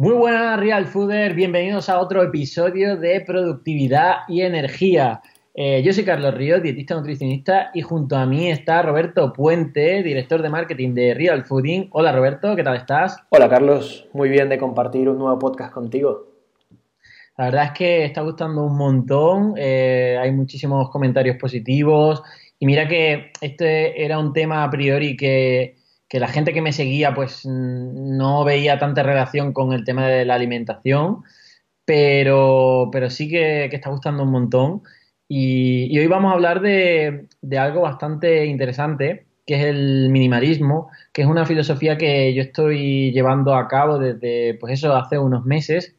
Muy buenas, Real Fooder. Bienvenidos a otro episodio de Productividad y Energía. Eh, yo soy Carlos Ríos, dietista nutricionista, y junto a mí está Roberto Puente, director de marketing de Real Fooding. Hola, Roberto, ¿qué tal estás? Hola, Carlos. Muy bien de compartir un nuevo podcast contigo. La verdad es que está gustando un montón. Eh, hay muchísimos comentarios positivos. Y mira que este era un tema a priori que que la gente que me seguía pues no veía tanta relación con el tema de la alimentación, pero, pero sí que, está gustando un montón. Y, hoy vamos a hablar de, algo bastante interesante, que es el minimalismo, que es una filosofía que yo estoy llevando a cabo desde, pues eso, hace unos meses,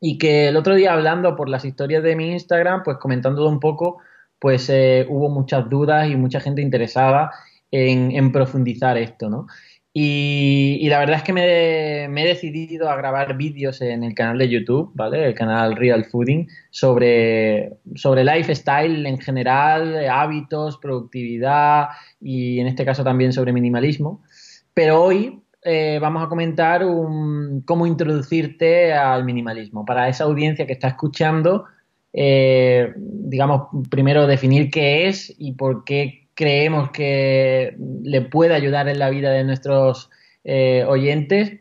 y que el otro día hablando por las historias de mi Instagram, pues comentándolo un poco, pues eh, hubo muchas dudas y mucha gente interesada en, profundizar esto, ¿no? Y, la verdad es que me, he decidido a grabar vídeos en el canal de YouTube, ¿vale? El canal Real Fooding, sobre, sobre lifestyle en general, hábitos, productividad y en este caso también sobre minimalismo. Pero hoy eh, vamos a comentar cómo introducirte al minimalismo. Para esa audiencia que está escuchando, eh, digamos, primero definir qué es y por qué creemos que le puede ayudar en la vida de nuestros eh, oyentes,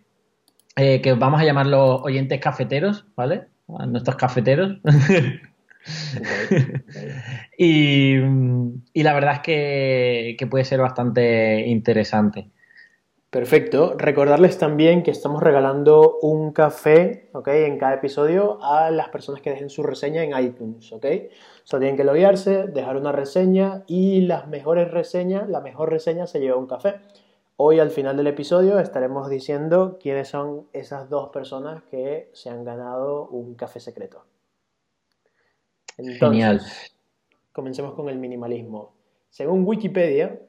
eh, que vamos a llamarlos oyentes cafeteros, ¿vale? A nuestros cafeteros. y, la verdad es que, que puede ser bastante interesante. Perfecto. Recordarles también que estamos regalando un café, ¿ok? En cada episodio a las personas que dejen su reseña en iTunes, ¿ok? Solo tienen que loguearse, dejar una reseña y las mejores reseñas, la mejor reseña se lleva un café. Hoy al final del episodio estaremos diciendo quiénes son esas dos personas que se han ganado un café secreto. Genial. Comencemos con el minimalismo. Según Wikipedia,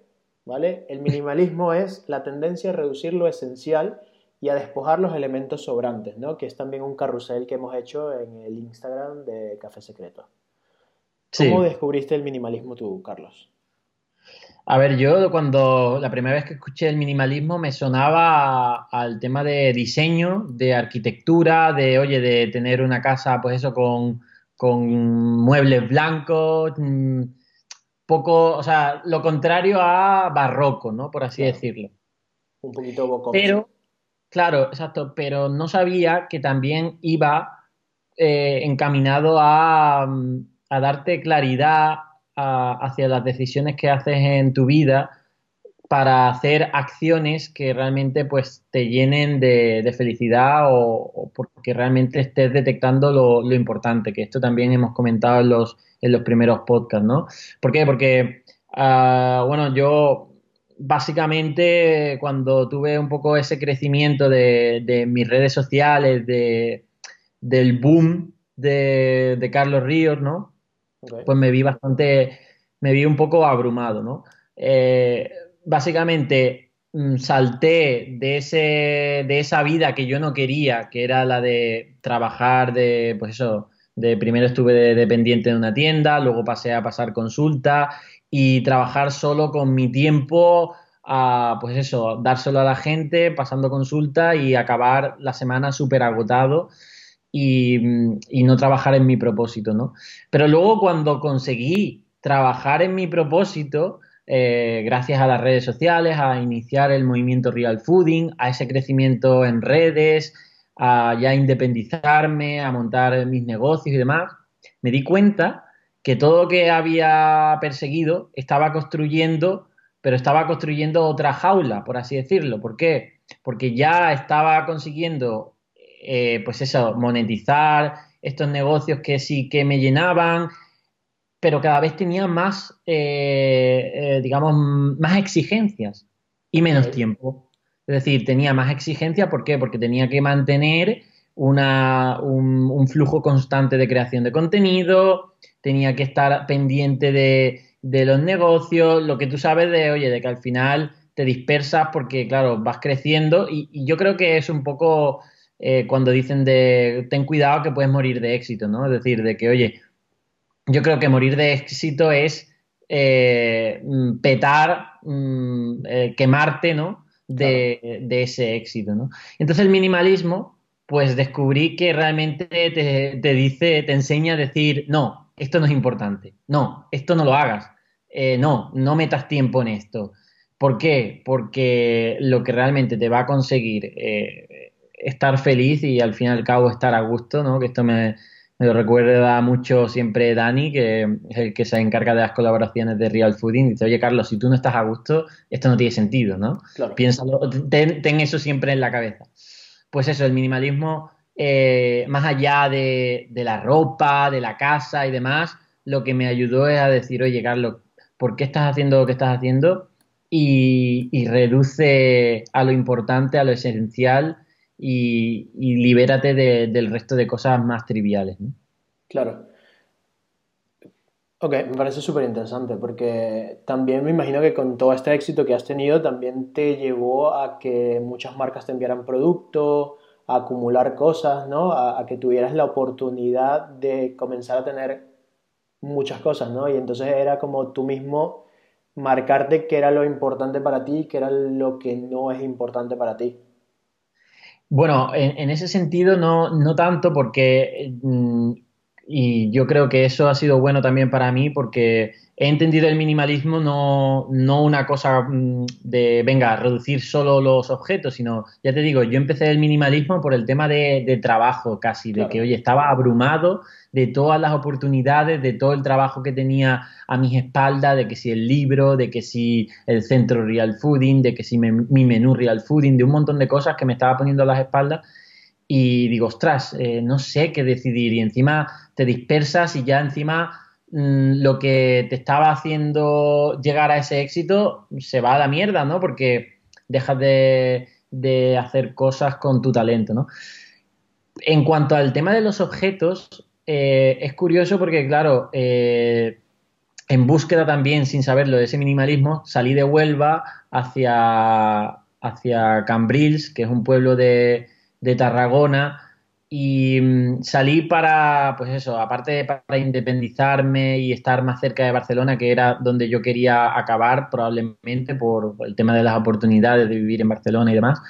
¿vale? El minimalismo es la tendencia a reducir lo esencial y a despojar los elementos sobrantes, ¿no? Que es también un carrusel que hemos hecho en el Instagram de Café Secreto. ¿Cómo descubriste el minimalismo tú, Carlos? A ver, yo cuando la primera vez que escuché el minimalismo me sonaba al tema de diseño, de arquitectura, de, oye, de tener una casa, pues eso, con, con muebles blancos, mm, poco, o sea, lo contrario a barroco, ¿no? Por así decirlo. Un poquito boco. Pero, claro, exacto, pero no sabía que también iba eh, encaminado a, a, darte claridad hacia las decisiones que haces en tu vida para hacer acciones que realmente pues te llenen de, felicidad o, porque realmente estés detectando lo, importante, que esto también hemos comentado en los, en los primeros podcasts, ¿no? ¿Por qué? Porque, ah, bueno, yo básicamente cuando tuve un poco ese crecimiento de, mis redes sociales, de, del boom de, Carlos Ríos, ¿no? Pues me vi bastante, me vi un poco abrumado, ¿no? Eh, básicamente mm, salté de, ese, de esa vida que yo no quería, que era la de trabajar de, pues eso, de primero estuve dependiente de una tienda, luego pasé a pasar consulta y trabajar solo con mi tiempo a, pues eso, dárselo a la gente, pasando consulta y acabar la semana súper agotado y, no trabajar en mi propósito, ¿no? Pero luego cuando conseguí trabajar en mi propósito, eh, gracias a las redes sociales, a iniciar el movimiento Real Fooding, a ese crecimiento en redes, a ya independizarme, a montar mis negocios y demás, me di cuenta que todo lo que había perseguido estaba construyendo, pero estaba construyendo otra jaula, por así decirlo. ¿Por qué? Porque ya estaba consiguiendo, eh, pues eso, monetizar estos negocios que sí que me llenaban, pero cada vez tenía más, eh, eh, digamos, más exigencias y menos tiempo. Es decir, tenía más exigencia, ¿por qué? Porque tenía que mantener una, un, flujo constante de creación de contenido, tenía que estar pendiente de, los negocios, lo que tú sabes de, oye, de que al final te dispersas porque, claro, vas creciendo y, yo creo que es un poco eh, cuando dicen de ten cuidado que puedes morir de éxito, ¿no? Es decir, de que, oye, yo creo que morir de éxito es eh, mm, petar, mm, eh, quemarte, ¿no? De, ese éxito, ¿no? Entonces el minimalismo pues descubrí que realmente te, dice, te enseña a decir, no, esto no es importante, no, esto no lo hagas, eh, no, no metas tiempo en esto. ¿Por qué? Porque lo que realmente te va a conseguir estar feliz y al fin y al cabo estar a gusto, ¿no? Que esto me, me lo recuerda mucho siempre Dani, que es el que se encarga de las colaboraciones de Real Fooding. Dice, oye Carlos, si tú no estás a gusto, esto no tiene sentido, ¿no? Piénsalo, ten, eso siempre en la cabeza. Pues eso, el minimalismo, eh, más allá de, la ropa, de la casa y demás, lo que me ayudó es a decir, oye Carlos, ¿por qué estás haciendo lo que estás haciendo? Y, reduce a lo importante, a lo esencial y, libérate del resto de cosas más triviales. Claro. Ok, me parece súper interesante porque también me imagino que con todo este éxito que has tenido también te llevó a que muchas marcas te enviaran producto, a acumular cosas, ¿no? A, a, que tuvieras la oportunidad de comenzar a tener muchas cosas, ¿no? Y entonces era como tú mismo marcarte qué era lo importante para ti y qué era lo que no es importante para ti. Bueno, en, ese sentido no, no tanto porque, mm, y yo creo que eso ha sido bueno también para mí porque he entendido el minimalismo no, no una cosa mm, de, venga, reducir solo los objetos, sino, ya te digo, yo empecé el minimalismo por el tema de, trabajo casi, de que, oye, estaba abrumado de todas las oportunidades, de todo el trabajo que tenía a mis espaldas, de que si el libro, de que si el centro Real Fooding, de que si mi menú Real Fooding, de un montón de cosas que me estaba poniendo a las espaldas. Y digo, ostras, eh, no sé qué decidir. Y encima te dispersas y ya encima Mm, lo que te estaba haciendo llegar a ese éxito se va a la mierda, ¿no? Porque dejas de, hacer cosas con tu talento, ¿no? En cuanto al tema de los objetos, eh, es curioso porque, claro, eh, en búsqueda también, sin saberlo, de ese minimalismo, salí de Huelva hacia, hacia Cambrils, que es un pueblo de, de Tarragona, y mm, salí para, pues eso, aparte para independizarme y estar más cerca de Barcelona, que era donde yo quería acabar probablemente por el tema de las oportunidades de vivir en Barcelona y demás.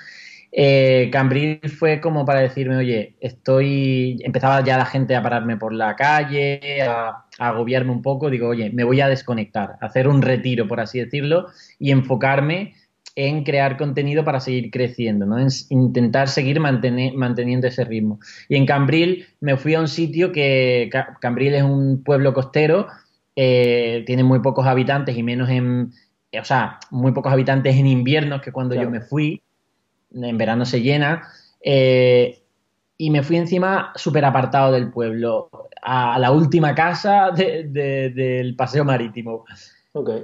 Eh, Cambril fue como para decirme, oye, estoy, empezaba ya la gente a pararme por la calle, a, a, agobiarme un poco, digo, oye, me voy a desconectar, hacer un retiro, por así decirlo, y enfocarme en crear contenido para seguir creciendo, ¿no? En intentar seguir manteniendo ese ritmo. Y en Cambril me fui a un sitio que Cambril es un pueblo costero, eh, tiene muy pocos habitantes y menos en, o sea, muy pocos habitantes en invierno que cuando yo me fui, en verano se llena, eh, y me fui encima súper apartado del pueblo, a la última casa del paseo marítimo.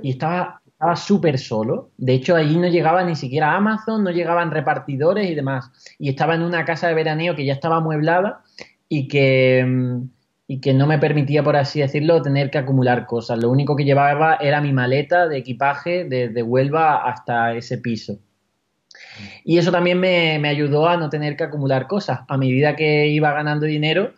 Y estaba estaba súper solo. De hecho, allí no llegaba ni siquiera Amazon, no llegaban repartidores y demás. Y estaba en una casa de veraneo que ya estaba amueblada y que, mm, y que no me permitía, por así decirlo, tener que acumular cosas. Lo único que llevaba era mi maleta de equipaje desde Huelva hasta ese piso. Y eso también me, ayudó a no tener que acumular cosas. A medida que iba ganando dinero,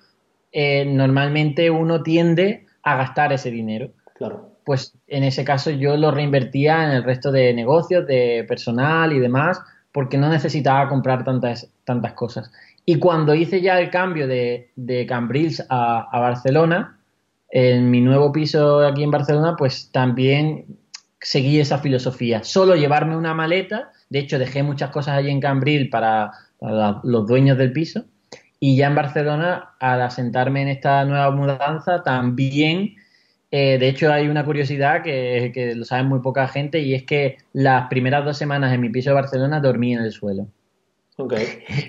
eh, normalmente uno tiende a gastar ese dinero. Claro pues en ese caso yo lo reinvertía en el resto de negocios, de personal y demás, porque no necesitaba comprar tantas, tantas cosas. Y cuando hice ya el cambio de, de Cambrils a, Barcelona, en mi nuevo piso aquí en Barcelona, pues también seguí esa filosofía. Solo llevarme una maleta, de hecho dejé muchas cosas allí en Cambril para, para los dueños del piso, y ya en Barcelona, al asentarme en esta nueva mudanza, también eh, de hecho, hay una curiosidad que, lo sabe muy poca gente y es que las primeras dos semanas en mi piso de Barcelona dormí en el suelo.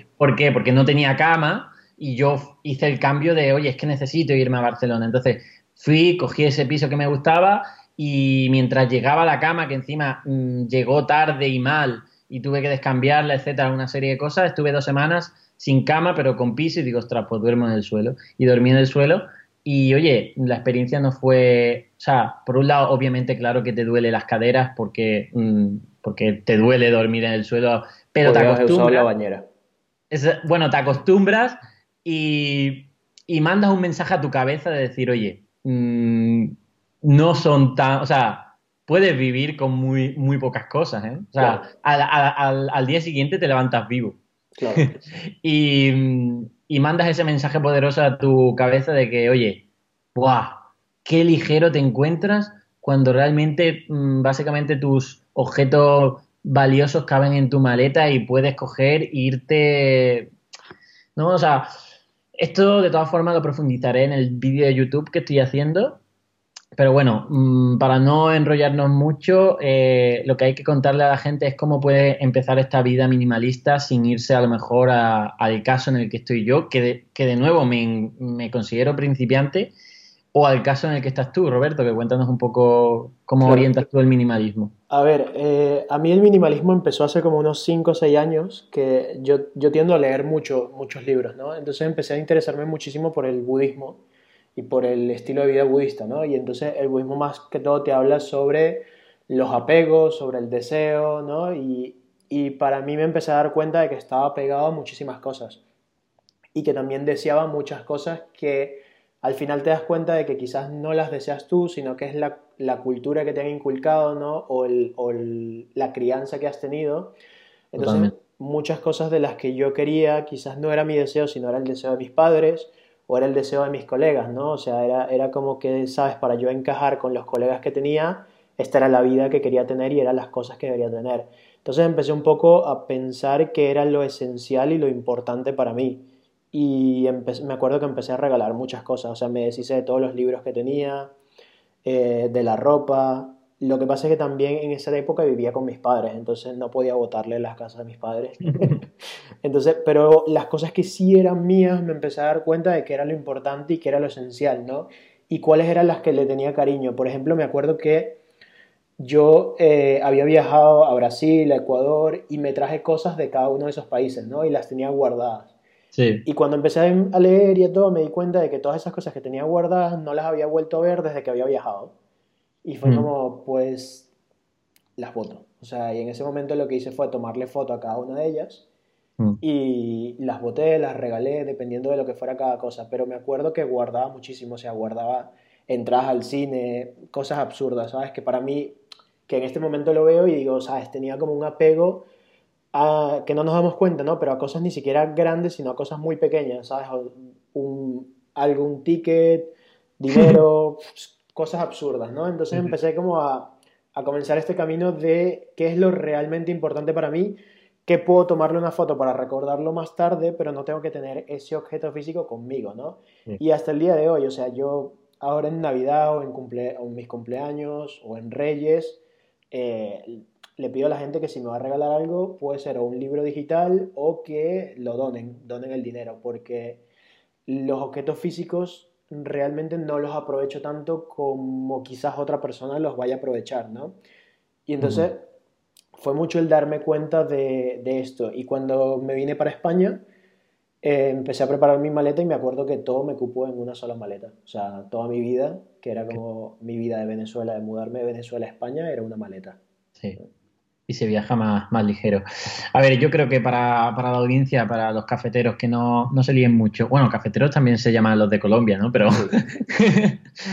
¿Por qué? Porque no tenía cama y yo hice el cambio de, oye, es que necesito irme a Barcelona. Entonces fui, cogí ese piso que me gustaba y mientras llegaba a la cama, que encima mm, llegó tarde y mal y tuve que descambiarla, etcétera, una serie de cosas, estuve dos semanas sin cama, pero con piso y digo, ostras, pues duermo en el suelo. Y dormí en el suelo y oye, la experiencia no fue, o sea, por un lado, obviamente, claro que te duele las caderas porque, mm, porque te duele dormir en el suelo, pero te acostumbras. la bañera. bueno, te acostumbras y, y, mandas un mensaje a tu cabeza de decir, oye, mm, no son tan, o sea, puedes vivir con muy, muy pocas cosas, ¿eh? O sea, al, al, al, día siguiente te levantas vivo. y, mandas ese mensaje poderoso a tu cabeza de que, oye, ¡buah! ¡Qué ligero te encuentras cuando realmente, mm, básicamente, tus objetos valiosos caben en tu maleta y puedes coger e irte. ¿No? O sea, esto de todas formas lo profundizaré en el vídeo de YouTube que estoy haciendo. Pero bueno, mm, para no enrollarnos mucho, eh, lo que hay que contarle a la gente es cómo puede empezar esta vida minimalista sin irse a lo mejor al caso en el que estoy yo, que de, que de nuevo me, me considero principiante o al caso en el que estás tú, Roberto, que cuéntanos un poco cómo orientas tú el minimalismo. A ver, eh, a mí el minimalismo empezó hace como unos 5 o 6 años, que yo, yo tiendo a leer mucho, muchos libros, ¿no? Entonces empecé a interesarme muchísimo por el budismo y por el estilo de vida budista, ¿no? Y entonces el budismo más que todo te habla sobre los apegos, sobre el deseo, ¿no? Y, y para mí me empecé a dar cuenta de que estaba apegado a muchísimas cosas y que también deseaba muchas cosas que al final te das cuenta de que quizás no las deseas tú, sino que es la, cultura que te han inculcado, ¿no? O, el, la crianza que has tenido. Entonces, muchas cosas de las que yo quería quizás no era mi deseo, sino era el deseo de mis padres o era el deseo de mis colegas, ¿no? O sea, era, era como que, ¿sabes? Para yo encajar con los colegas que tenía, esta era la vida que quería tener y eran las cosas que debería tener. Entonces empecé un poco a pensar que era lo esencial y lo importante para mí y me acuerdo que empecé a regalar muchas cosas, o sea, me deshice de todos los libros que tenía, eh, de la ropa. Lo que pasa es que también en esa época vivía con mis padres, entonces no podía botarle las casas de mis padres. entonces, pero las cosas que sí eran mías me empecé a dar cuenta de que era lo importante y que era lo esencial, ¿no? Y cuáles eran las que le tenía cariño. Por ejemplo, me acuerdo que yo eh, había viajado a Brasil, a Ecuador y me traje cosas de cada uno de esos países, ¿no? Y las tenía guardadas. Y cuando empecé a leer y todo, me di cuenta de que todas esas cosas que tenía guardadas no las había vuelto a ver desde que había viajado. Y fue mm. como, pues, las voto. O sea, y en ese momento lo que hice fue tomarle foto a cada una de ellas mm. y las boté, las regalé, dependiendo de lo que fuera cada cosa. Pero me acuerdo que guardaba muchísimo, o sea, guardaba entradas al cine, cosas absurdas, ¿sabes? Que para mí, que en este momento lo veo y digo, ¿sabes? Tenía como un apego que no nos damos cuenta, ¿no? Pero a cosas ni siquiera grandes, sino a cosas muy pequeñas, ¿sabes? Un, algún ticket, dinero, cosas absurdas, ¿no? Entonces empecé como a, a comenzar este camino de qué es lo realmente importante para mí, que puedo tomarle una foto para recordarlo más tarde, pero no tengo que tener ese objeto físico conmigo, ¿no? Y hasta el día de hoy, o sea, yo ahora en Navidad o en, cumple, o en mis cumpleaños o en Reyes, eh, le pido a la gente que si me va a regalar algo, puede ser o un libro digital o que lo donen, donen el dinero, porque los objetos físicos realmente no los aprovecho tanto como quizás otra persona los vaya a aprovechar, ¿no? Y entonces fue mucho el darme cuenta de, esto. Y cuando me vine para España, eh, empecé a preparar mi maleta y me acuerdo que todo me cupó en una sola maleta. O sea, toda mi vida, que era como mi vida de Venezuela, de mudarme de Venezuela a España, era una maleta. Sí y se viaja más, más ligero. A ver, yo creo que para, para la audiencia, para los cafeteros que no, no se líen mucho, bueno, cafeteros también se llaman los de Colombia, ¿no? Pero...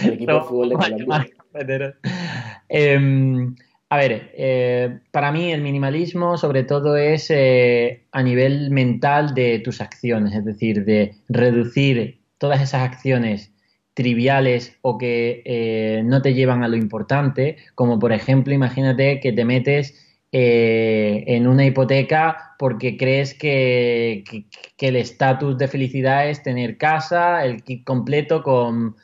El equipo de fútbol de Colombia. Em, a ver, eh, para mí el minimalismo sobre todo es eh, a nivel mental de tus acciones, es decir, de reducir todas esas acciones triviales o que eh, no te llevan a lo importante, como por ejemplo, imagínate que te metes en una hipoteca porque crees que, el estatus de felicidad es tener casa, el kit completo con,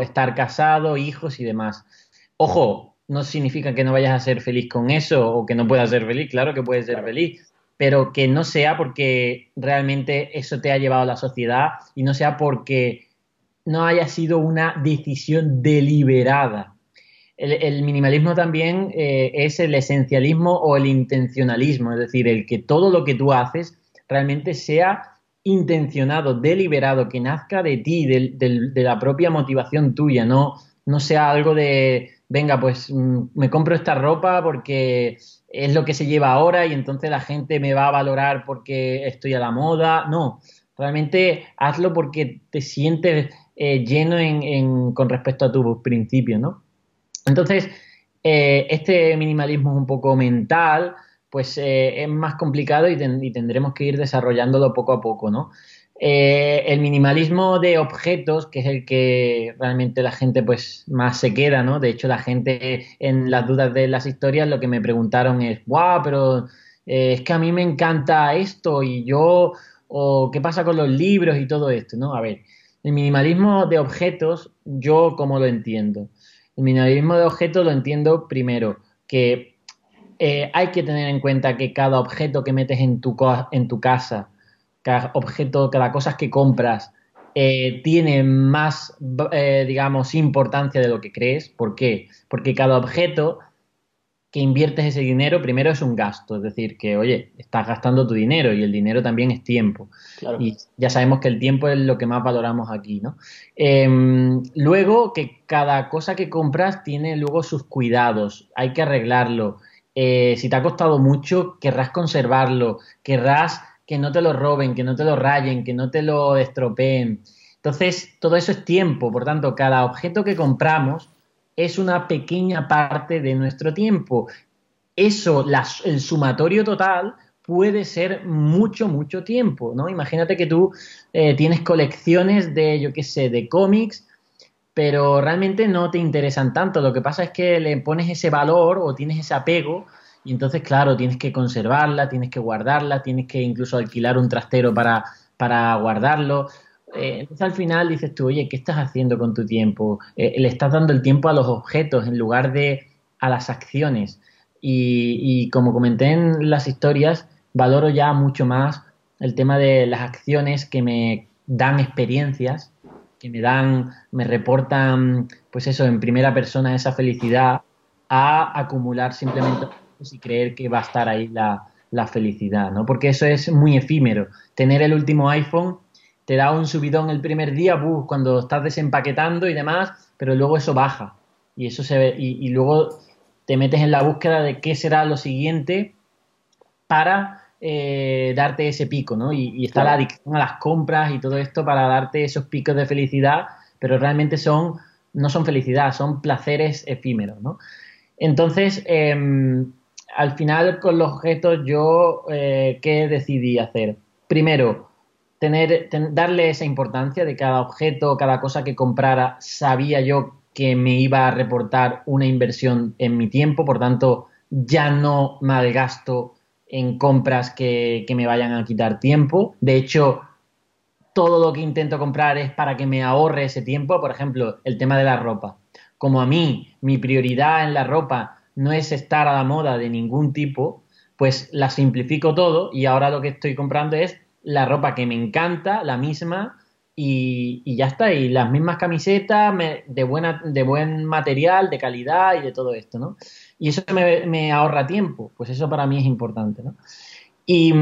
estar casado, hijos y demás. Ojo, no significa que no vayas a ser feliz con eso o que no puedas ser feliz, claro que puedes ser feliz, pero que no sea porque realmente eso te ha llevado a la sociedad y no sea porque no haya sido una decisión deliberada. El, minimalismo también eh, es el esencialismo o el intencionalismo, es decir, el que todo lo que tú haces realmente sea intencionado, deliberado, que nazca de ti, de, la propia motivación tuya, no, no sea algo de, venga, pues mm, me compro esta ropa porque es lo que se lleva ahora y entonces la gente me va a valorar porque estoy a la moda. No, realmente hazlo porque te sientes eh, lleno con respecto a tus principios, ¿no? Entonces, eh, este minimalismo un poco mental, pues eh, es más complicado y, tendremos que ir desarrollándolo poco a poco, ¿no? Eh, el minimalismo de objetos, que es el que realmente la gente pues más se queda, ¿no? De hecho, la gente en las dudas de las historias lo que me preguntaron es, wow, pero eh, es que a mí me encanta esto y yo, o qué pasa con los libros y todo esto, ¿no? A ver, el minimalismo de objetos, yo como lo entiendo. El minimalismo de objetos lo entiendo primero, que eh, hay que tener en cuenta que cada objeto que metes en tu, en tu casa, cada objeto, cada cosa que compras, eh, tiene más, eh, digamos, importancia de lo que crees. ¿Por qué? Porque cada objeto que inviertes ese dinero, primero es un gasto, es decir, que, oye, estás gastando tu dinero y el dinero también es tiempo. Y ya sabemos que el tiempo es lo que más valoramos aquí, ¿no? Em, luego, que cada cosa que compras tiene luego sus cuidados, hay que arreglarlo. Eh, si te ha costado mucho, querrás conservarlo, querrás que no te lo roben, que no te lo rayen, que no te lo estropeen. Entonces, todo eso es tiempo, por tanto, cada objeto que compramos es una pequeña parte de nuestro tiempo. Eso, el sumatorio total, puede ser mucho, mucho tiempo, ¿no? Imagínate que tú eh, tienes colecciones de, yo qué sé, de cómics, pero realmente no te interesan tanto. Lo que pasa es que le pones ese valor o tienes ese apego y entonces, claro, tienes que conservarla, tienes que guardarla, tienes que incluso alquilar un trastero para, para guardarlo. Eh, entonces al final dices tú, oye, ¿qué estás haciendo con tu tiempo? Eh, le estás dando el tiempo a los objetos en lugar de a las acciones. Y, como comenté en las historias, valoro ya mucho más el tema de las acciones que me dan experiencias, que me dan, me reportan, pues eso, en primera persona esa felicidad, a acumular simplemente y creer que va a estar ahí la, la felicidad, ¿no? Porque eso es muy efímero. Tener el último iPhone te da un subidón el primer día, cuando estás desempaquetando y demás, pero luego eso baja y eso se ve, y, luego te metes en la búsqueda de qué será lo siguiente para eh, darte ese pico, ¿no? Y, está la adicción a las compras y todo esto para darte esos picos de felicidad, pero realmente son, no son felicidad, son placeres efímeros, ¿no? Entonces, em, al final con los objetos yo, eh, ¿qué decidí hacer? Primero, tener, darle esa importancia de cada objeto, cada cosa que comprara, sabía yo que me iba a reportar una inversión en mi tiempo, por tanto, ya no malgasto en compras que, que me vayan a quitar tiempo. De hecho, todo lo que intento comprar es para que me ahorre ese tiempo. Por ejemplo, el tema de la ropa. Como a mí, mi prioridad en la ropa no es estar a la moda de ningún tipo, pues la simplifico todo y ahora lo que estoy comprando es la ropa que me encanta, la misma, y, ya está, y las mismas camisetas de, buena, de buen material, de calidad y de todo esto, ¿no? Y eso me, ahorra tiempo, pues eso para mí es importante, ¿no? Y,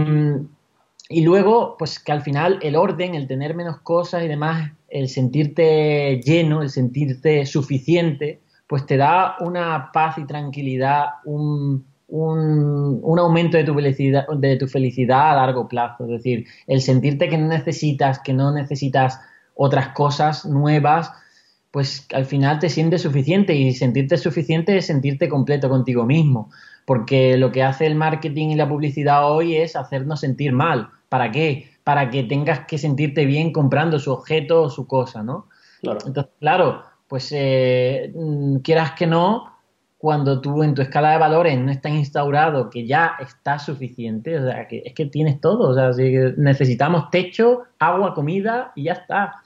y luego, pues que al final el orden, el tener menos cosas y demás, el sentirte lleno, el sentirte suficiente, pues te da una paz y tranquilidad, un, un, aumento de tu, felicidad, de tu felicidad a largo plazo. Es decir, el sentirte que no necesitas, que no necesitas otras cosas nuevas, pues al final te sientes suficiente y sentirte suficiente es sentirte completo contigo mismo. Porque lo que hace el marketing y la publicidad hoy es hacernos sentir mal. ¿Para qué? Para que tengas que sentirte bien comprando su objeto o su cosa, ¿no? Claro. Entonces, claro, pues eh, mm, quieras que no, cuando tú en tu escala de valores no está instaurado que ya está suficiente, o sea, que es que tienes todo, o sea, si necesitamos techo, agua, comida y ya está.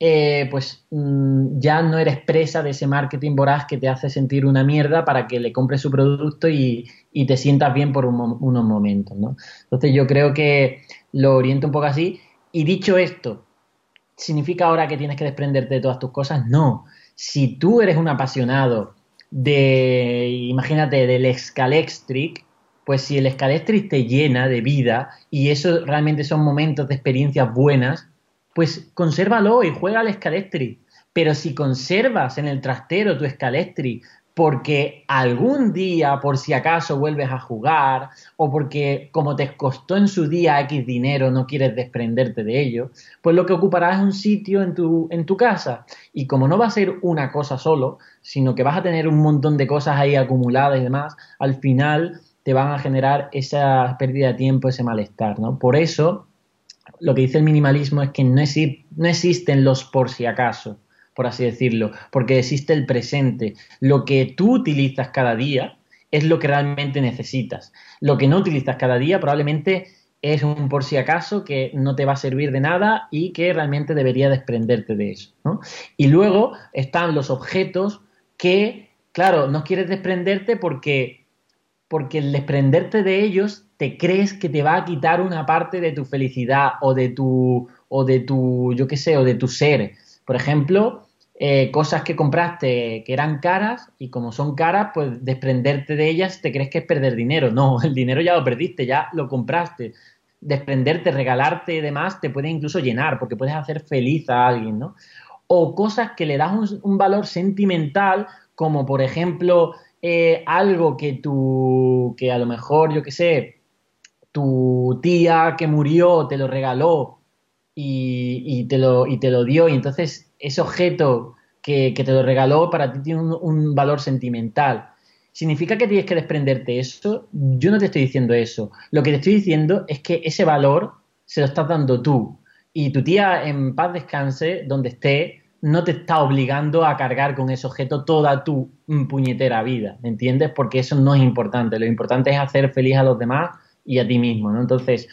Eh, pues mm, ya no eres presa de ese marketing voraz que te hace sentir una mierda para que le compres su producto y, te sientas bien por unos momentos, ¿no? Entonces yo creo que lo oriento un poco así. Y dicho esto, ¿significa ahora que tienes que desprenderte de todas tus cosas? No. Si tú eres un apasionado de, imagínate, del Scalextric, pues si el Scalextric te llena de vida y eso realmente son momentos de experiencias buenas, pues consérvalo y juega al Scalextric. Pero si conservas en el trastero tu Scalextric porque algún día, por si acaso, vuelves a jugar o porque como te costó en su día X dinero, no quieres desprenderte de ello, pues lo que ocuparás es un sitio en tu, en tu casa. Y como no va a ser una cosa solo, sino que vas a tener un montón de cosas ahí acumuladas y demás, al final te van a generar esa pérdida de tiempo, ese malestar, ¿no? Por eso, lo que dice el minimalismo es que no, no existen los por si acaso, por así decirlo, porque existe el presente. Lo que tú utilizas cada día es lo que realmente necesitas. Lo que no utilizas cada día probablemente es un por si acaso que no te va a servir de nada y que realmente debería desprenderte de eso. Y luego están los objetos que, claro, no quieres desprenderte porque, porque el desprenderte de ellos te crees que te va a quitar una parte de tu felicidad o de tu, o de tu, yo qué sé, o de tu ser. Por ejemplo, eh, cosas que compraste que eran caras y como son caras, pues desprenderte de ellas te crees que es perder dinero. No, el dinero ya lo perdiste, ya lo compraste. Desprenderte, regalarte y demás te puede incluso llenar porque puedes hacer feliz a alguien, ¿no? O cosas que le das un, valor sentimental, como por ejemplo eh, algo que tú, que a lo mejor, yo qué sé, tu tía que murió te lo regaló y, te lo, y te lo dio y entonces ese objeto que, te lo regaló para ti tiene un, valor sentimental. ¿Significa que tienes que desprenderte eso? Yo no te estoy diciendo eso. Lo que te estoy diciendo es que ese valor se lo estás dando tú. Y tu tía en paz descanse, donde esté, no te está obligando a cargar con ese objeto toda tu puñetera vida, ¿me entiendes? Porque eso no es importante. Lo importante es hacer feliz a los demás y a ti mismo, ¿no? Entonces,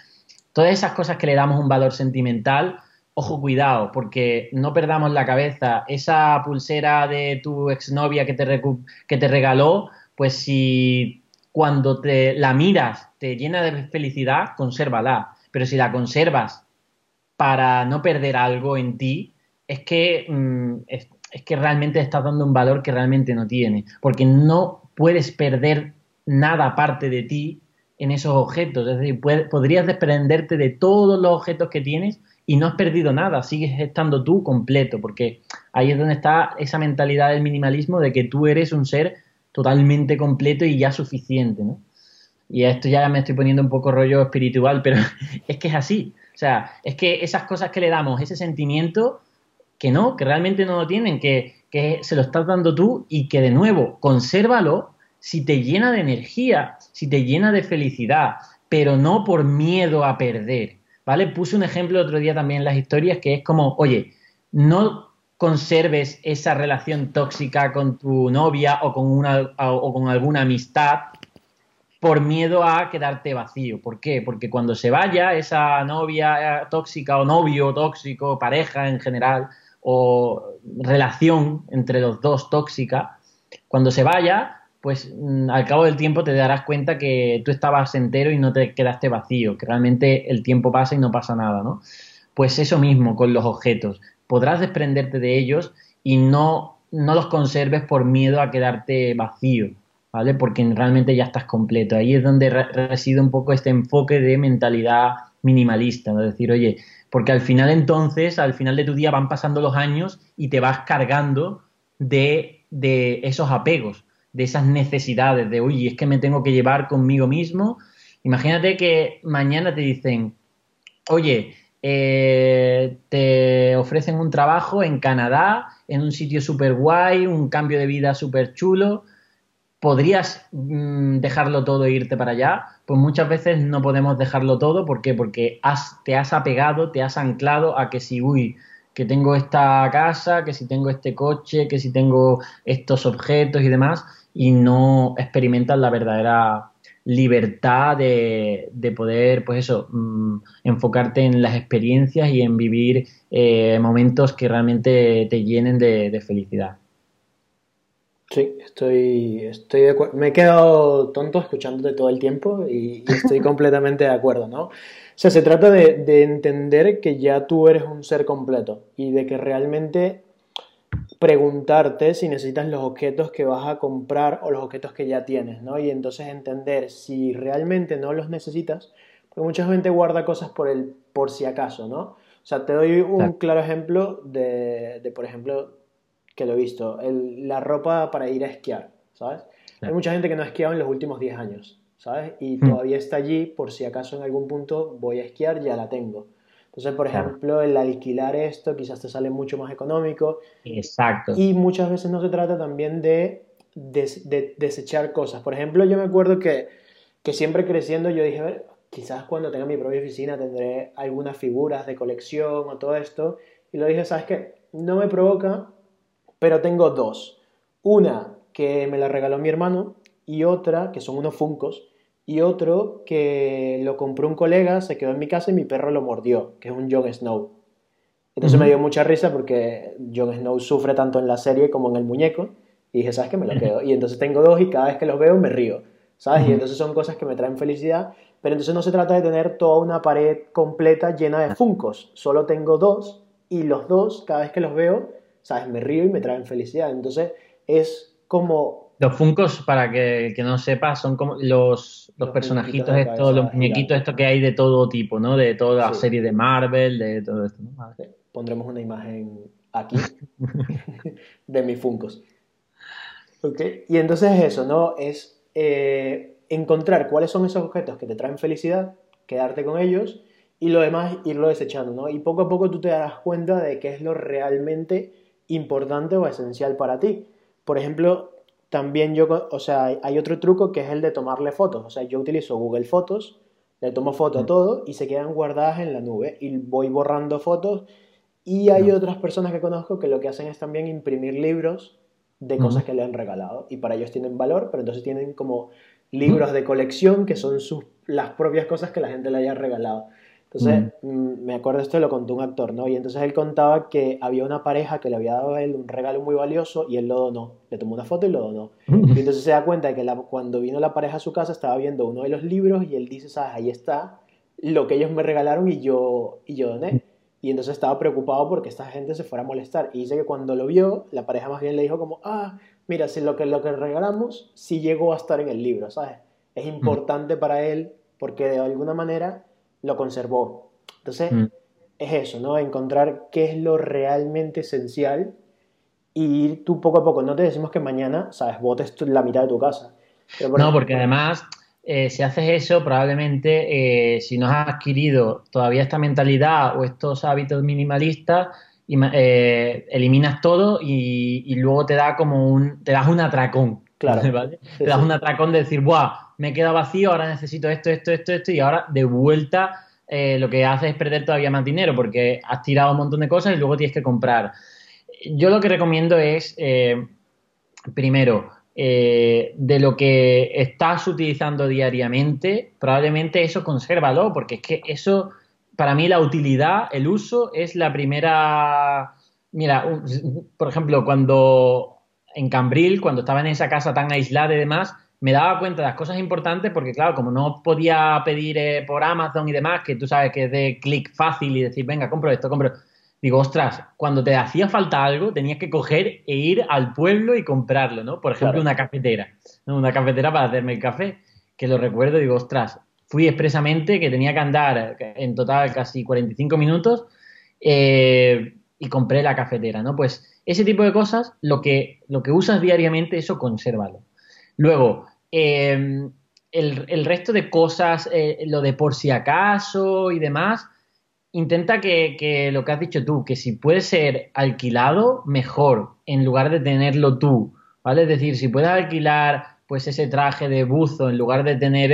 todas esas cosas que le damos un valor sentimental, ojo, cuidado, porque no perdamos la cabeza. Esa pulsera de tu exnovia que te, que te regaló, pues si cuando te la miras te llena de felicidad, consérvala. Pero si la conservas para no perder algo en ti, es que, mm, es, que realmente estás dando un valor que realmente no tiene. Porque no puedes perder nada aparte de ti en esos objetos. Es decir, podrías desprenderte de todos los objetos que tienes y no has perdido nada, sigues estando tú completo, porque ahí es donde está esa mentalidad del minimalismo de que tú eres un ser totalmente completo y ya suficiente, ¿no? Y a esto ya me estoy poniendo un poco rollo espiritual, pero es que es así. O sea, es que esas cosas que le damos, ese sentimiento, que no, que realmente no lo tienen, que, que se lo estás dando tú y que de nuevo, consérvalo si te llena de energía, si te llena de felicidad, pero no por miedo a perder. ¿vale? Puse un ejemplo otro día también en las historias que es como, oye, no conserves esa relación tóxica con tu novia o con, una, o con alguna amistad por miedo a quedarte vacío. ¿Por qué? Porque cuando se vaya esa novia eh, tóxica o novio tóxico, pareja en general, o relación entre los dos tóxica, cuando se vaya, pues mm, al cabo del tiempo te darás cuenta que tú estabas entero y no te quedaste vacío, que realmente el tiempo pasa y no pasa nada, ¿no? Pues eso mismo con los objetos. Podrás desprenderte de ellos y no, no los conserves por miedo a quedarte vacío, ¿vale? Porque realmente ya estás completo. Ahí es donde reside un poco este enfoque de mentalidad minimalista, ¿no? decir, oye, porque al final entonces, al final de tu día van pasando los años y te vas cargando de, de esos apegos de esas necesidades de, uy, es que me tengo que llevar conmigo mismo. Imagínate que mañana te dicen, oye, eh, te ofrecen un trabajo en Canadá, en un sitio súper guay, un cambio de vida súper chulo. ¿Podrías mm, dejarlo todo e irte para allá? Pues muchas veces no podemos dejarlo todo. ¿Por qué? Porque has, te has apegado, te has anclado a que si, uy, que tengo esta casa, que si tengo este coche, que si tengo estos objetos y demás, y no experimentas la verdadera libertad de, poder, pues eso, mm, enfocarte en las experiencias y en vivir eh, momentos que realmente te llenen de, felicidad. Sí, estoy, estoy de acuerdo. Me he quedado tonto escuchándote todo el tiempo y, estoy completamente de acuerdo, ¿no? O sea, se trata de, de entender que ya tú eres un ser completo y de que realmente preguntarte si necesitas los objetos que vas a comprar o los objetos que ya tienes, ¿no? Y entonces entender si realmente no los necesitas, porque mucha gente guarda cosas por el por si acaso, ¿no? O sea, te doy un claro ejemplo de, de, por ejemplo, que lo he visto, la ropa para ir a esquiar, ¿sabes? Hay mucha gente que no ha esquiado en los últimos 10 años, ¿sabes? Y hmm. todavía está allí por si acaso en algún punto voy a esquiar, ya la tengo. Entonces, por ejemplo, el alquilar esto quizás te sale mucho más económico. Exacto. Y muchas veces no se trata también de, desechar cosas. Por ejemplo, yo me acuerdo que que siempre creciendo yo dije, a ver, quizás cuando tenga mi propia oficina tendré algunas figuras de colección o todo esto. Y lo dije, ¿sabes qué? No me provoca, pero tengo dos. Una que me la regaló mi hermano y otra que son unos funcos y otro que lo compró un colega, se quedó en mi casa y mi perro lo mordió, que es un Jon Snow. Entonces me dio mucha risa porque Jon Snow sufre tanto en la serie como en el muñeco. Y dije, ¿sabes qué? Me lo quedo. Y entonces tengo dos y cada vez que los veo me río. ¿Sabes? Y entonces son cosas que me traen felicidad. Pero entonces no se trata de tener toda una pared completa llena de funcos. Solo tengo dos y los dos, cada vez que los veo, ¿sabes? Me río y me traen felicidad. Entonces es como... Los funcos, para que, que no sepa, son como los, los, personajitos estos, los muñequitos estos que hay de todo tipo, ¿no? De toda la serie de Marvel, de todo esto, ¿no? Pondremos una imagen aquí de mis funcos. Okay. Y entonces eso, ¿no? Es eh, encontrar cuáles son esos objetos que te traen felicidad, quedarte con ellos y lo demás irlo desechando, ¿no? Y poco a poco tú te darás cuenta de qué es lo realmente importante o esencial para ti. Por ejemplo, también yo, o sea, hay otro truco que es el de tomarle fotos. O sea, yo utilizo Google Fotos, le tomo foto a todo y se quedan guardadas en la nube y voy borrando fotos. Y hay otras personas que conozco que lo que hacen es también imprimir libros de cosas que le han regalado y para ellos tienen valor, pero entonces tienen como libros de colección que son sus, las propias cosas que la gente le haya regalado. Entonces, mm, me acuerdo esto lo contó un actor, ¿no? Y entonces él contaba que había una pareja que le había dado a él un regalo muy valioso y él lo donó. Le tomó una foto y lo donó. Y entonces se da cuenta de que cuando vino la pareja a su casa estaba viendo uno de los libros y él dice, ¿sabes? Ahí está lo que ellos me regalaron y yo, y yo doné. Y entonces estaba preocupado porque esta gente se fuera a molestar. Y dice que cuando lo vio, la pareja más bien le dijo como, ah, mira, si lo que, lo que regalamos sí llegó a estar en el libro, ¿sabes? Es importante para él porque de alguna manera lo conservó. Entonces, es eso, ¿no? Encontrar qué es lo realmente esencial y ir tú poco a poco. No te decimos que mañana, ¿sabes? Botes la mitad de tu casa. no, porque además eh, si haces eso, probablemente eh, si no has adquirido todavía esta mentalidad o estos hábitos minimalistas, eh, eliminas todo y, luego te da como un, te das un atracón. Claro. te das un atracón de decir, ¡buah! Me he quedado vacío, ahora necesito esto, esto, esto, esto, y ahora de vuelta lo que haces es perder todavía más dinero porque has tirado un montón de cosas y luego tienes que comprar. Yo lo que recomiendo es, primero, eh, de lo que estás utilizando diariamente, probablemente eso consérvalo, porque es que eso, para mí la utilidad, el uso, es la primera... Mira, por ejemplo, cuando en Cambril, cuando estaba en esa casa tan aislada y demás, me daba cuenta de las cosas importantes porque, claro, como no podía pedir eh, por Amazon y demás, que tú sabes que es de clic fácil y decir, venga, compro esto, compro digo, ostras, cuando te hacía falta algo, tenías que coger e ir al pueblo y comprarlo, ¿no? Por ejemplo, una cafetera, ¿no? Una cafetera para hacerme el café, que lo recuerdo, digo, ostras, fui expresamente que tenía que andar en total casi 45 minutos eh, y compré la cafetera, ¿no? Pues ese tipo de cosas, lo que, lo que usas diariamente, eso consérvalo. Luego, eh, el, resto de cosas, eh, lo de por si acaso y demás, intenta que, lo que has dicho tú, que si puede ser alquilado, mejor, en lugar de tenerlo tú, ¿vale? Es decir, si puedes alquilar pues ese traje de buzo en lugar de tener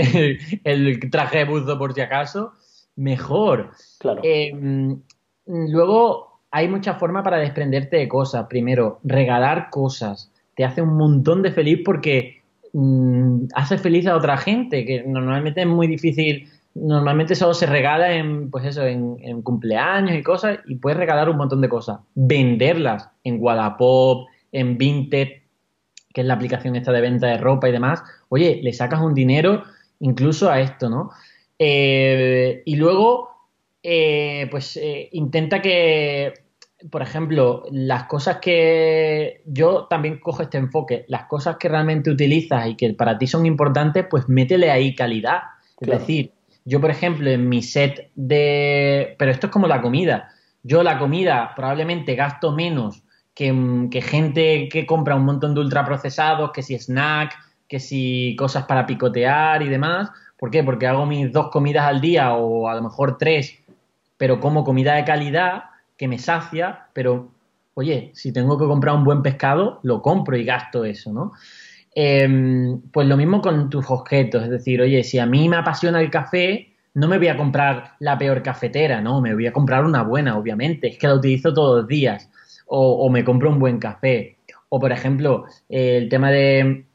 el, traje de buzo por si acaso, mejor. Claro. Em, luego hay muchas formas para desprenderte de cosas. Primero, regalar cosas. Te hace un montón de feliz porque mm, hace feliz a otra gente, que normalmente es muy difícil normalmente solo se regala en, pues eso, en, cumpleaños y cosas, y puedes regalar un montón de cosas. Venderlas en Wallapop, en Vinted, que es la aplicación esta de venta de ropa y demás. Oye, le sacas un dinero incluso a esto, ¿no? Eh, y luego, eh, pues eh, intenta que, por ejemplo, las cosas que yo también cojo este enfoque, las cosas que realmente utilizas y que para ti son importantes, pues métele ahí calidad. Es decir, yo, por ejemplo, en mi set de... Pero esto es como la comida. Yo la comida probablemente gasto menos que, gente que compra un montón de ultraprocesados, que si snack, que si cosas para picotear y demás. ¿Por qué? Porque hago mis dos comidas al día o a lo mejor tres, pero como comida de calidad que me sacia, pero oye, si tengo que comprar un buen pescado, lo compro y gasto eso, ¿no? Em, pues lo mismo con tus objetos, es decir, oye, si a mí me apasiona el café, no me voy a comprar la peor cafetera, no, me voy a comprar una buena, obviamente, es que la utilizo todos los días, o, me compro un buen café, o por ejemplo, el tema de,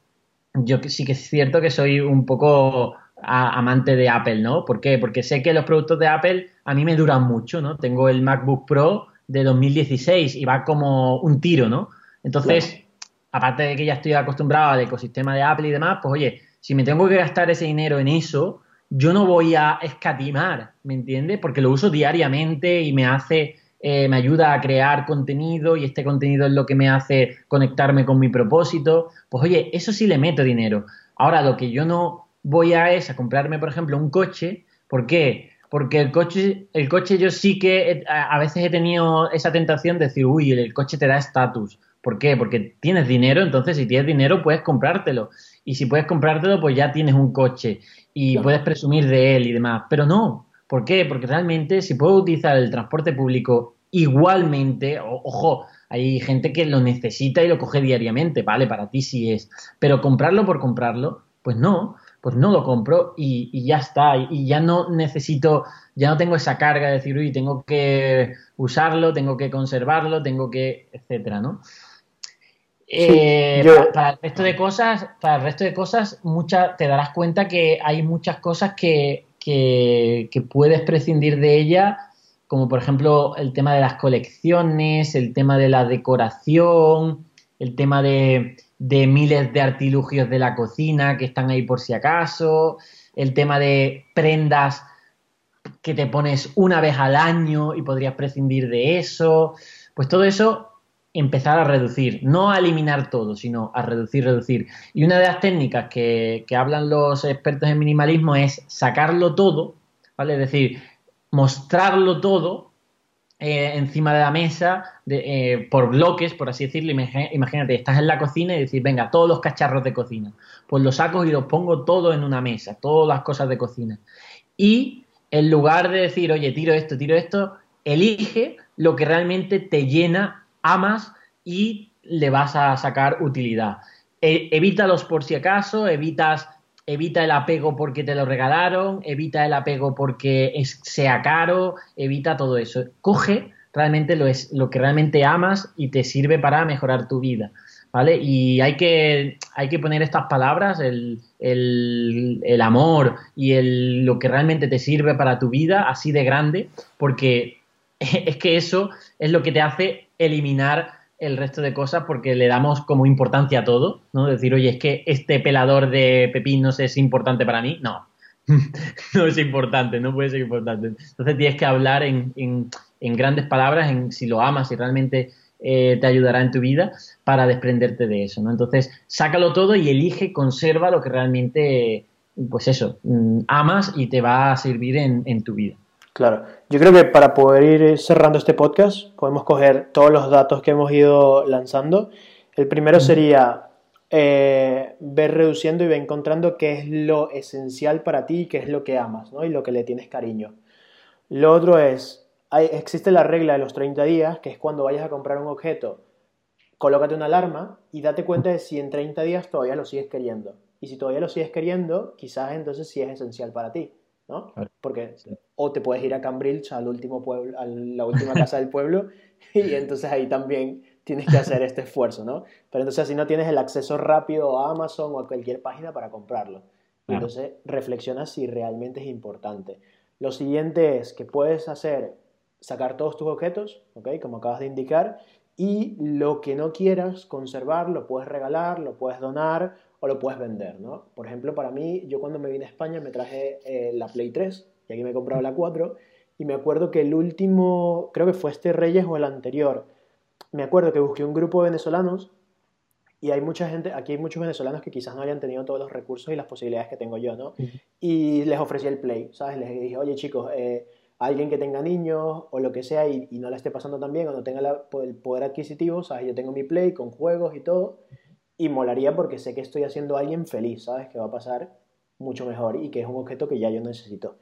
yo sí que es cierto que soy un poco amante de Apple, ¿no? ¿Por qué? Porque sé que los productos de Apple a mí me duran mucho, ¿no? Tengo el MacBook Pro de 2016 y va como un tiro, ¿no? Entonces, aparte de que ya estoy acostumbrado al ecosistema de Apple y demás, pues oye, si me tengo que gastar ese dinero en eso, yo no voy a escatimar, ¿me entiendes? Porque lo uso diariamente y me hace, eh, me ayuda a crear contenido y este contenido es lo que me hace conectarme con mi propósito. Pues oye, eso sí le meto dinero. Ahora, lo que yo no voy a es a comprarme, por ejemplo, un coche. ¿Por qué? Porque el coche, el coche yo sí que a veces he tenido esa tentación de decir, uy, el coche te da estatus. ¿Por qué? Porque tienes dinero, entonces si tienes dinero puedes comprártelo. Y si puedes comprártelo, pues ya tienes un coche y puedes presumir de él y demás. Pero no, ¿por qué? Porque realmente si puedo utilizar el transporte público igualmente, ojo, hay gente que lo necesita y lo coge diariamente, ¿vale? Para ti sí es. Pero comprarlo por comprarlo, pues no, pues no lo compro y, ya está. Y, ya no necesito, ya no tengo esa carga de decir, uy, tengo que usarlo, tengo que conservarlo, tengo que, etcétera, ¿no? Eh, para, el resto de cosas, para el resto de cosas, te darás cuenta que hay muchas cosas que, puedes prescindir de ella, como por ejemplo el tema de las colecciones, el tema de la decoración, el tema de, de miles de artilugios de la cocina que están ahí por si acaso, el tema de prendas que te pones una vez al año y podrías prescindir de eso, pues todo eso empezar a reducir, no a eliminar todo, sino a reducir, reducir. Y una de las técnicas que, hablan los expertos en minimalismo es sacarlo todo, ¿vale? Es decir, mostrarlo todo eh, encima de la mesa eh, por bloques, por así decirlo. Imagínate, estás en la cocina y decir, venga, todos los cacharros de cocina. Pues los saco y los pongo todo en una mesa, todas las cosas de cocina. Y en lugar de decir, oye, tiro esto, tiro esto, elige lo que realmente te llena amas y le vas a sacar utilidad. E, evítalos por si acaso, evitas, evita el apego porque te lo regalaron, evita el apego porque es, sea caro, evita todo eso. Coge realmente lo, que realmente amas y te sirve para mejorar tu vida. ¿Vale? Y hay que, hay que poner estas palabras, el, el, amor y lo que realmente te sirve para tu vida, así de grande, porque es que eso es lo que te hace eliminar el resto de cosas porque le damos como importancia a todo, ¿no? Decir, oye, es que este pelador de pepinos es importante para mí. No, no es importante, no puede ser importante. Entonces tienes que hablar en, en, grandes palabras, en si lo amas, si realmente eh, te ayudará en tu vida para desprenderte de eso, ¿no? Entonces, sácalo todo y elige, conserva lo que realmente, pues eso, mm, amas y te va a servir en, en tu vida. Claro, yo creo que para poder ir cerrando este podcast podemos coger todos los datos que hemos ido lanzando. El primero sería eh, ver reduciendo y ver encontrando qué es lo esencial para ti y qué es lo que amas ¿no? y lo que le tienes cariño. Lo otro es, hay, existe la regla de los 30 días, que es cuando vayas a comprar un objeto, colócate una alarma y date cuenta de si en 30 días todavía lo sigues queriendo. Y si todavía lo sigues queriendo, quizás entonces sí es esencial para ti. ¿No? Porque o te puedes ir a Cambridge, al último pueblo, a la última casa del pueblo, y entonces ahí también tienes que hacer este esfuerzo, ¿no? Pero entonces así no tienes el acceso rápido a Amazon o a cualquier página para comprarlo. Entonces reflexiona si realmente es importante. Lo siguiente es que puedes hacer, sacar todos tus objetos, ¿ok? Como acabas de indicar, y lo que no quieras conservar lo puedes regalar, lo puedes donar o lo puedes vender, ¿no? Por ejemplo, para mí, yo cuando me vine a España me traje eh, la Play 3 y aquí me he comprado la 4 y me acuerdo que el último, creo que fue este Reyes o el anterior, me acuerdo que busqué un grupo de venezolanos y hay mucha gente, aquí hay muchos venezolanos que quizás no hayan tenido todos los recursos y las posibilidades que tengo yo, ¿no? Y les ofrecí el Play, ¿sabes? Les dije, oye chicos, eh, alguien que tenga niños o lo que sea y, no la esté pasando tan bien o no tenga el poder adquisitivo, ¿sabes? Yo tengo mi Play con juegos y todo y molaría porque sé que estoy haciendo a alguien feliz, ¿sabes? Que va a pasar mucho mejor y que es un objeto que ya yo necesito.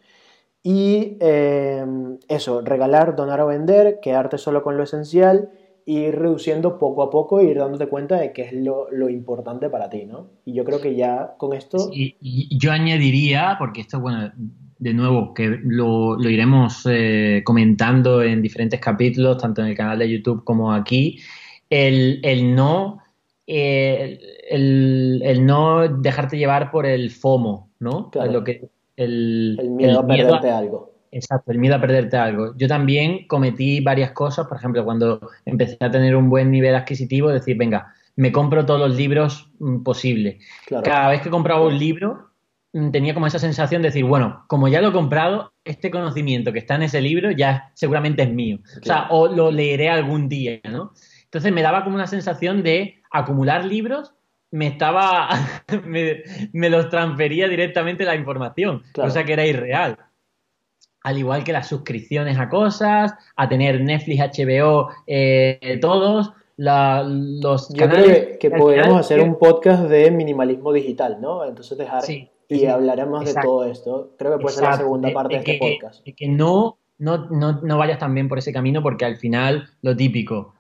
Y em, eso, regalar, donar o vender, quedarte solo con lo esencial ir reduciendo poco a poco e ir dándote cuenta de qué es lo, lo importante para ti, ¿no? Y yo creo que ya con esto... Y, yo añadiría, porque esto, bueno, de nuevo, que lo, lo iremos eh, comentando en diferentes capítulos, tanto en el canal de YouTube como aquí, el, el no... Eh, el, el, no dejarte llevar por el FOMO, ¿no? Claro. Lo que, el, el, miedo a perderte a, algo. Exacto, el miedo a perderte algo. Yo también cometí varias cosas, por ejemplo, cuando empecé a tener un buen nivel adquisitivo, decir, venga, me compro todos los libros mm, posibles. Claro. Cada vez que compraba un libro, mm, tenía como esa sensación de decir, bueno, como ya lo he comprado, este conocimiento que está en ese libro ya seguramente es mío. Claro. O sea, o lo leeré algún día, ¿no? Entonces me daba como una sensación de acumular libros me estaba, me, me, los transfería directamente la información, claro. cosa que era irreal. Al igual que las suscripciones a cosas, a tener Netflix, HBO, eh, todos, la, los Yo canales. Creo que, que podríamos hacer un podcast de minimalismo digital, ¿no? Entonces dejar sí, y sí, hablaremos exacto. de todo esto. Creo que puede exacto. ser la segunda parte de, de, de este que, podcast. De que no, no, no, no vayas también por ese camino porque al final lo típico,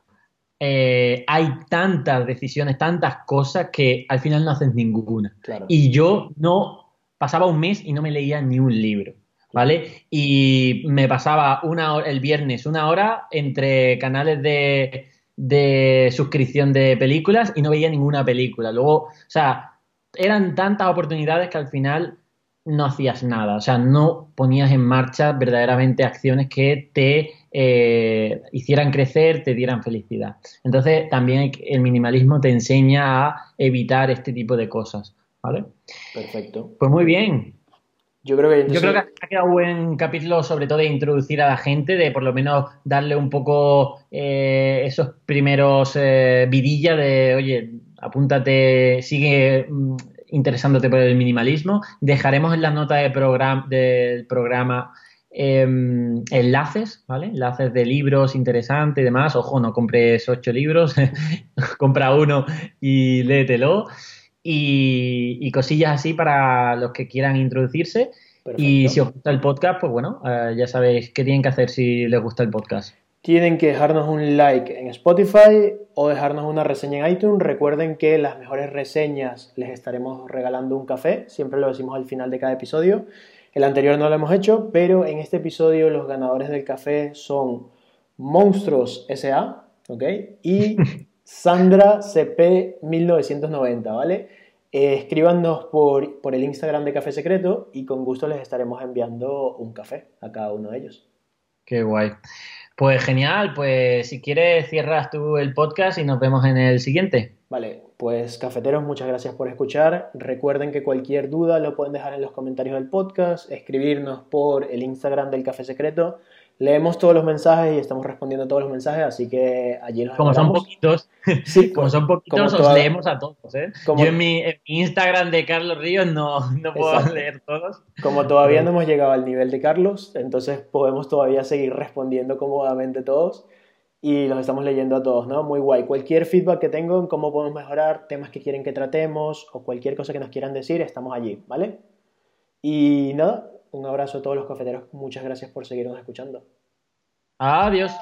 eh, hay tantas decisiones, tantas cosas que al final no haces ninguna. Claro. Y yo no pasaba un mes y no me leía ni un libro, ¿vale? Y me pasaba una hora, el viernes una hora entre canales de, de suscripción de películas y no veía ninguna película. Luego, o sea, eran tantas oportunidades que al final no hacías nada, o sea, no ponías en marcha verdaderamente acciones que te eh, hicieran crecer, te dieran felicidad. Entonces, también el minimalismo te enseña a evitar este tipo de cosas, ¿vale? Perfecto. Pues muy bien. Yo creo que, entonces... Yo creo que ha quedado un buen capítulo, sobre todo de introducir a la gente, de por lo menos darle un poco eh, esos primeros eh, vidillas de, oye, apúntate, sigue mm, interesándote por el minimalismo. Dejaremos en la nota de del programa eh, enlaces, ¿vale? Enlaces de libros interesantes y demás. Ojo, no compres ocho libros, compra uno y léetelo. Y, y, cosillas así para los que quieran introducirse. Perfecto. Y si os gusta el podcast, pues bueno, eh, ya sabéis qué tienen que hacer si les gusta el podcast. Tienen que dejarnos un like en Spotify o dejarnos una reseña en iTunes. Recuerden que las mejores reseñas les estaremos regalando un café. Siempre lo decimos al final de cada episodio. El anterior no lo hemos hecho, pero en este episodio los ganadores del café son Monstruos SA, ¿ok? Y Sandra CP 1990, ¿vale? Eh, escríbanos por, por el Instagram de Café Secreto y con gusto les estaremos enviando un café a cada uno de ellos. Qué guay. Pues genial, pues si quieres cierras tú el podcast y nos vemos en el siguiente. Vale, pues cafeteros, muchas gracias por escuchar. Recuerden que cualquier duda lo pueden dejar en los comentarios del podcast, escribirnos por el Instagram del Café Secreto. Leemos todos los mensajes y estamos respondiendo a todos los mensajes, así que allí nos Como son poquitos, Sí, como son poquitos, como os toda- leemos a todos, ¿eh? como- Yo en mi, en mi Instagram de Carlos Ríos no, no puedo Exacto. leer todos. Como todavía no hemos llegado al nivel de Carlos, entonces podemos todavía seguir respondiendo cómodamente todos y los estamos leyendo a todos, ¿no? Muy guay. Cualquier feedback que tengan, cómo podemos mejorar, temas que quieren que tratemos o cualquier cosa que nos quieran decir, estamos allí, ¿vale? Y nada, un abrazo a todos los cafeteros. Muchas gracias por seguirnos escuchando. Adiós.